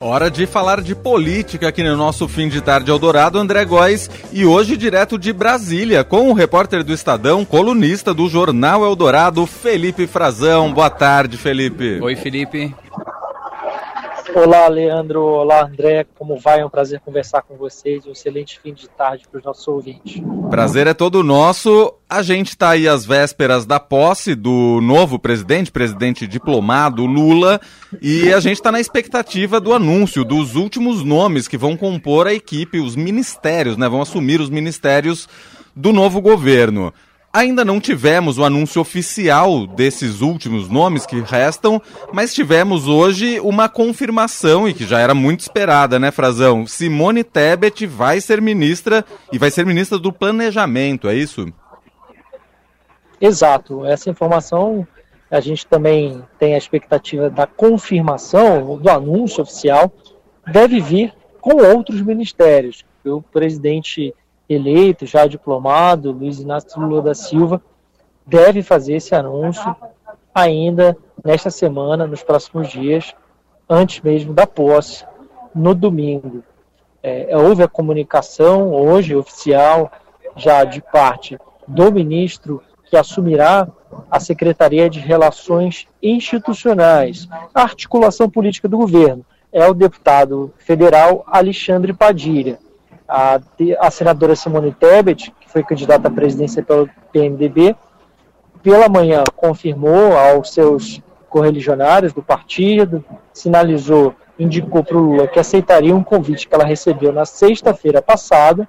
Hora de falar de política aqui no nosso fim de tarde Eldorado, André Góes, e hoje direto de Brasília, com o repórter do Estadão, colunista do Jornal Eldorado, Felipe Frazão. Boa tarde, Felipe. Oi, Felipe. Olá, Leandro. Olá, André. Como vai? É um prazer conversar com vocês. Um excelente fim de tarde para os nossos ouvintes. Prazer é todo nosso. A gente está aí às vésperas da posse do novo presidente, presidente diplomado Lula, e a gente está na expectativa do anúncio dos últimos nomes que vão compor a equipe, os ministérios, né? Vão assumir os ministérios do novo governo. Ainda não tivemos o anúncio oficial desses últimos nomes que restam, mas tivemos hoje uma confirmação e que já era muito esperada, né, Frazão? Simone Tebet vai ser ministra e vai ser ministra do Planejamento, é isso? Exato. Essa informação a gente também tem a expectativa da confirmação do anúncio oficial deve vir com outros ministérios. O presidente eleito, já diplomado, Luiz Inácio Lula da Silva, deve fazer esse anúncio ainda nesta semana, nos próximos dias, antes mesmo da posse, no domingo. É, houve a comunicação hoje oficial já de parte do ministro que assumirá a Secretaria de Relações Institucionais, a articulação política do governo. É o deputado federal Alexandre Padilha a, a senadora Simone Tebet, que foi candidata à presidência pelo PMDB, pela manhã confirmou aos seus correligionários do partido, sinalizou, indicou para o Lula que aceitaria um convite que ela recebeu na sexta-feira passada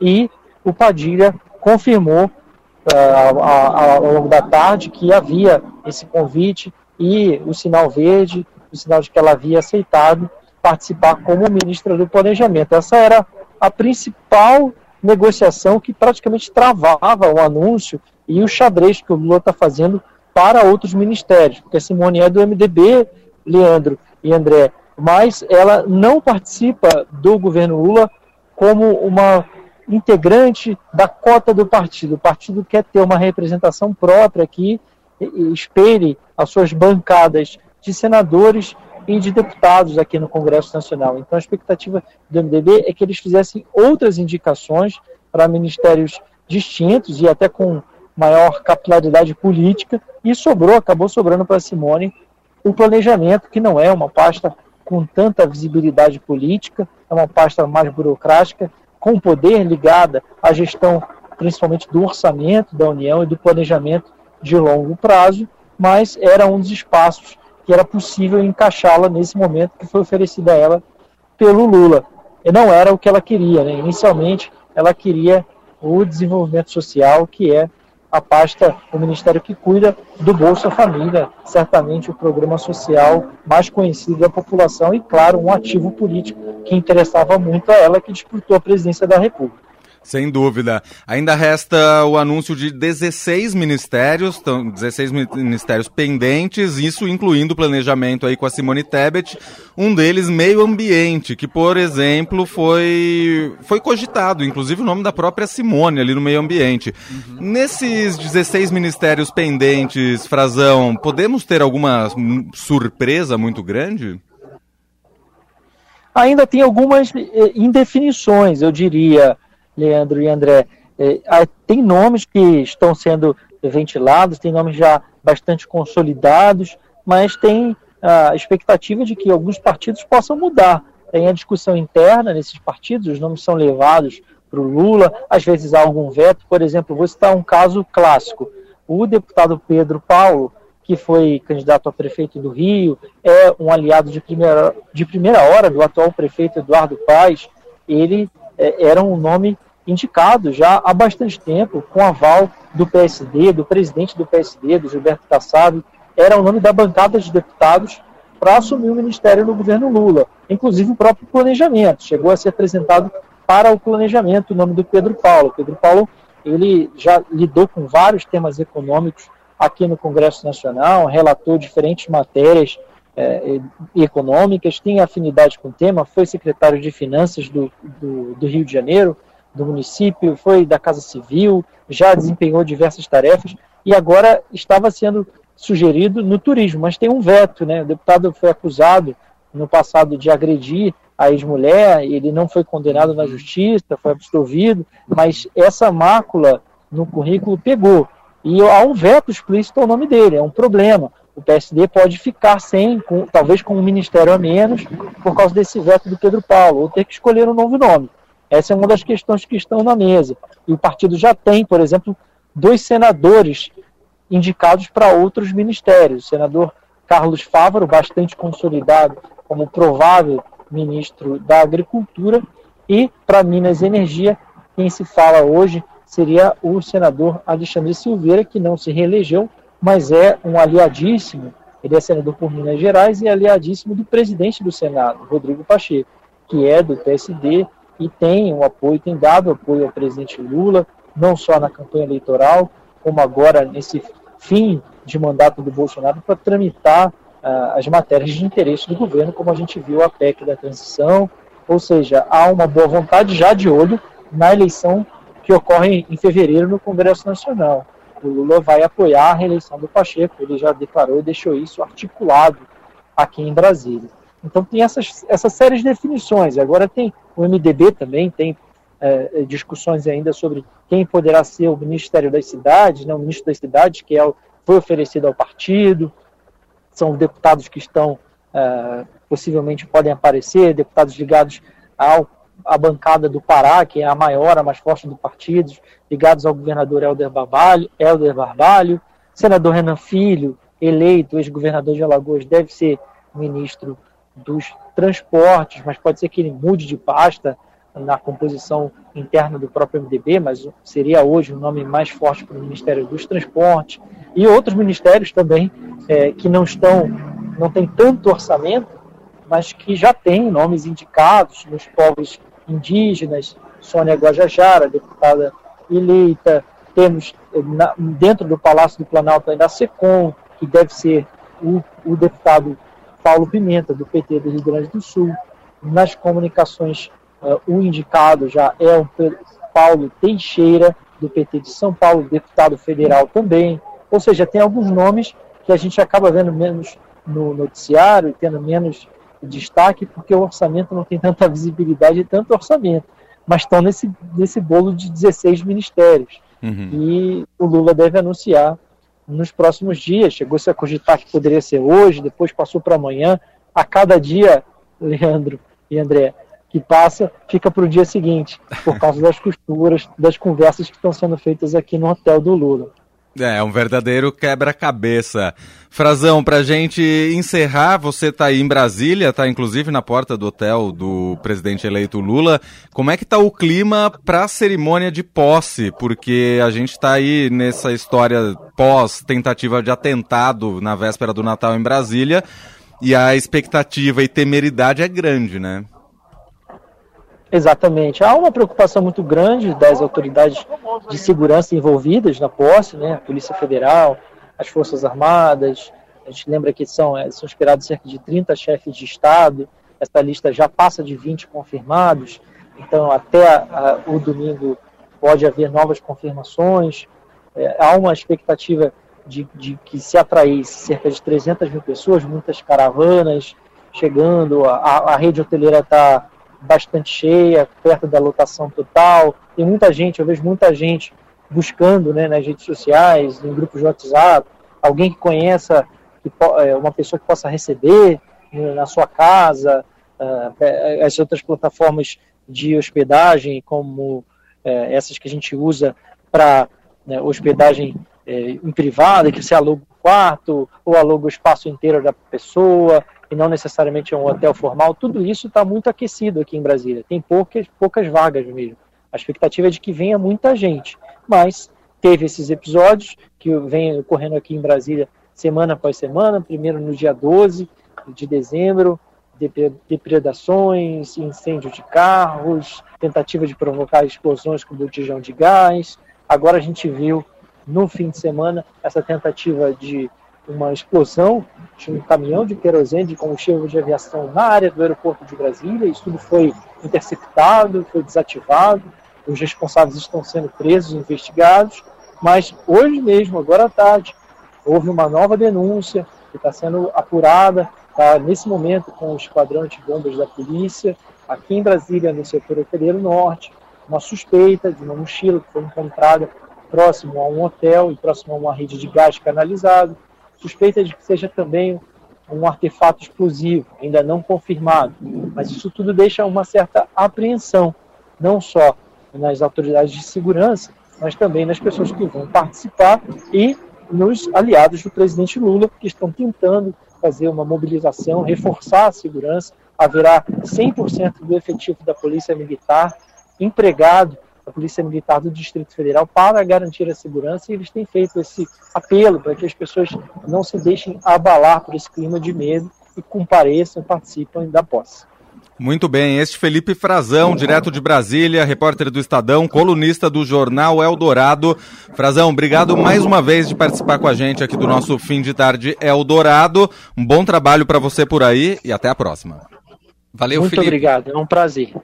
e o Padilha confirmou uh, ao longo da tarde que havia esse convite e o sinal verde, o sinal de que ela havia aceitado participar como ministra do Planejamento. Essa era a principal negociação que praticamente travava o anúncio e o xadrez que o Lula está fazendo para outros ministérios, porque a Simone é do MDB, Leandro e André, mas ela não participa do governo Lula como uma integrante da cota do partido. O partido quer ter uma representação própria que espelhe as suas bancadas de senadores e de deputados aqui no Congresso Nacional. Então a expectativa do MDB é que eles fizessem outras indicações para ministérios distintos e até com maior capilaridade política, e sobrou, acabou sobrando para Simone o planejamento, que não é uma pasta com tanta visibilidade política, é uma pasta mais burocrática, com poder ligada à gestão principalmente do orçamento da União e do planejamento de longo prazo, mas era um dos espaços que era possível encaixá-la nesse momento que foi oferecido a ela pelo Lula. E não era o que ela queria. Né? Inicialmente, ela queria o desenvolvimento social, que é a pasta, o ministério que cuida do Bolsa Família, certamente o programa social mais conhecido da população e, claro, um ativo político que interessava muito a ela, que disputou a presidência da República. Sem dúvida. Ainda resta o anúncio de 16 ministérios, 16 ministérios pendentes, isso incluindo o planejamento aí com a Simone Tebet, um deles meio ambiente, que por exemplo foi foi cogitado, inclusive o nome da própria Simone ali no meio ambiente. Uhum. Nesses 16 ministérios pendentes, Frazão, podemos ter alguma surpresa muito grande? Ainda tem algumas eh, indefinições, eu diria. Leandro e André, é, tem nomes que estão sendo ventilados, tem nomes já bastante consolidados, mas tem a expectativa de que alguns partidos possam mudar. Tem a discussão interna nesses partidos, os nomes são levados para o Lula, às vezes há algum veto. Por exemplo, vou citar um caso clássico. O deputado Pedro Paulo, que foi candidato a prefeito do Rio, é um aliado de primeira, de primeira hora do atual prefeito Eduardo Paes. Ele é, era um nome indicado já há bastante tempo, com aval do PSD, do presidente do PSD, do Gilberto Kassab, era o nome da bancada de deputados para assumir o ministério no governo Lula, inclusive o próprio planejamento. Chegou a ser apresentado para o planejamento o nome do Pedro Paulo. Pedro Paulo ele já lidou com vários temas econômicos aqui no Congresso Nacional, relatou diferentes matérias é, econômicas, tem afinidade com o tema, foi secretário de Finanças do, do, do Rio de Janeiro, do município, foi da Casa Civil, já desempenhou diversas tarefas e agora estava sendo sugerido no turismo, mas tem um veto, né? O deputado foi acusado no passado de agredir a ex-mulher, ele não foi condenado na justiça, foi absolvido, mas essa mácula no currículo pegou. E há um veto explícito ao nome dele, é um problema. O PSD pode ficar sem, com, talvez com um ministério a menos, por causa desse veto do Pedro Paulo, ou ter que escolher um novo nome. Essa é uma das questões que estão na mesa. E o partido já tem, por exemplo, dois senadores indicados para outros ministérios. O senador Carlos Fávaro, bastante consolidado como provável ministro da Agricultura, e para Minas e Energia, quem se fala hoje seria o senador Alexandre Silveira, que não se reelegeu, mas é um aliadíssimo, ele é senador por Minas Gerais e aliadíssimo do presidente do Senado, Rodrigo Pacheco, que é do PSD e tem um apoio, tem dado apoio ao presidente Lula, não só na campanha eleitoral, como agora nesse fim de mandato do Bolsonaro para tramitar uh, as matérias de interesse do governo, como a gente viu a PEC da transição, ou seja, há uma boa vontade já de olho na eleição que ocorre em fevereiro no Congresso Nacional. O Lula vai apoiar a reeleição do Pacheco, ele já declarou e deixou isso articulado aqui em Brasília. Então tem essas, essas séries de definições. Agora tem o MDB também, tem é, discussões ainda sobre quem poderá ser o Ministério das Cidades, né, o ministro das Cidades, que é, foi oferecido ao partido. São deputados que estão, é, possivelmente podem aparecer, deputados ligados ao, à bancada do Pará, que é a maior, a mais forte do partido, ligados ao governador Helder Barbalho, Helder Barbalho. Senador Renan Filho, eleito, ex-governador de Alagoas, deve ser ministro dos transportes, mas pode ser que ele mude de pasta na composição interna do próprio MDB, mas seria hoje o nome mais forte para o Ministério dos Transportes. E outros ministérios também é, que não estão, não tem tanto orçamento, mas que já têm nomes indicados nos povos indígenas, Sônia Guajajara, deputada eleita, temos na, dentro do Palácio do Planalto ainda a SECOM, que deve ser o, o deputado Paulo Pimenta, do PT do Rio Grande do Sul. Nas comunicações, uh, o indicado já é o Paulo Teixeira, do PT de São Paulo, deputado federal também. Ou seja, tem alguns nomes que a gente acaba vendo menos no noticiário, tendo menos destaque, porque o orçamento não tem tanta visibilidade e tanto orçamento, mas estão nesse, nesse bolo de 16 ministérios. Uhum. E o Lula deve anunciar nos próximos dias. Chegou-se a cogitar que poderia ser hoje, depois passou para amanhã. A cada dia, Leandro e André, que passa, fica para o dia seguinte, por causa das costuras, das conversas que estão sendo feitas aqui no hotel do Lula. É, um verdadeiro quebra-cabeça. Frazão, pra gente encerrar, você tá aí em Brasília, tá inclusive na porta do hotel do presidente eleito Lula. Como é que tá o clima pra cerimônia de posse? Porque a gente tá aí nessa história pós tentativa de atentado na véspera do Natal em Brasília, e a expectativa e temeridade é grande, né? Exatamente. Há uma preocupação muito grande das autoridades de segurança envolvidas na posse, né? a Polícia Federal, as Forças Armadas. A gente lembra que são, é, são esperados cerca de 30 chefes de Estado. Essa lista já passa de 20 confirmados. Então, até a, o domingo pode haver novas confirmações. É, há uma expectativa de, de, que se atraísse cerca de 300 mil pessoas, muitas caravanas chegando. A, a rede hoteleira está bastante cheia, perto da lotação total. Tem muita gente, eu vejo muita gente buscando né, nas redes sociais, em grupos de WhatsApp, alguém que conheça que, é, uma pessoa que possa receber né, na sua casa, uh, as outras plataformas de hospedagem, como essas que a gente usa para né, hospedagem em privada, que você aluga o quarto ou aluga o espaço inteiro da pessoa, e não necessariamente é um hotel formal, tudo isso está muito aquecido aqui em Brasília. Tem poucas, poucas vagas mesmo. A expectativa é de que venha muita gente, mas teve esses episódios que vem ocorrendo aqui em Brasília semana após semana, primeiro no dia 12 de dezembro, depredações, incêndio de carros, tentativa de provocar explosões com botijão de gás. Agora a gente viu no fim de semana essa tentativa de uma explosão de um caminhão de querosene de combustível de aviação na área do aeroporto de Brasília. Isso tudo foi interceptado, foi desativado. Os responsáveis estão sendo presos, investigados. Mas hoje mesmo, agora à tarde, houve uma nova denúncia que está sendo apurada está nesse momento com o esquadrão de bombas da polícia, aqui em Brasília, no setor hoteleiro norte, uma suspeita de uma mochila que foi encontrada próximo a um hotel e próximo a uma rede de gás canalizado, suspeita de que seja também um artefato explosivo, ainda não confirmado, mas isso tudo deixa uma certa apreensão, não só nas autoridades de segurança, mas também nas pessoas que vão participar e nos aliados do presidente Lula, que estão tentando fazer uma mobilização, reforçar a segurança. Haverá 100% do efetivo da Polícia Militar empregado da Polícia Militar do Distrito Federal para garantir a segurança e eles têm feito esse apelo para que as pessoas não se deixem abalar por esse clima de medo e compareçam, participem da posse. Muito bem, este Felipe Frazão, direto de Brasília, repórter do Estadão, colunista do jornal Eldorado. Frazão, obrigado mais uma vez de participar com a gente aqui do nosso fim de tarde Eldorado. Um bom trabalho para você por aí e até a próxima. Valeu, Muito Felipe. obrigado, é um prazer.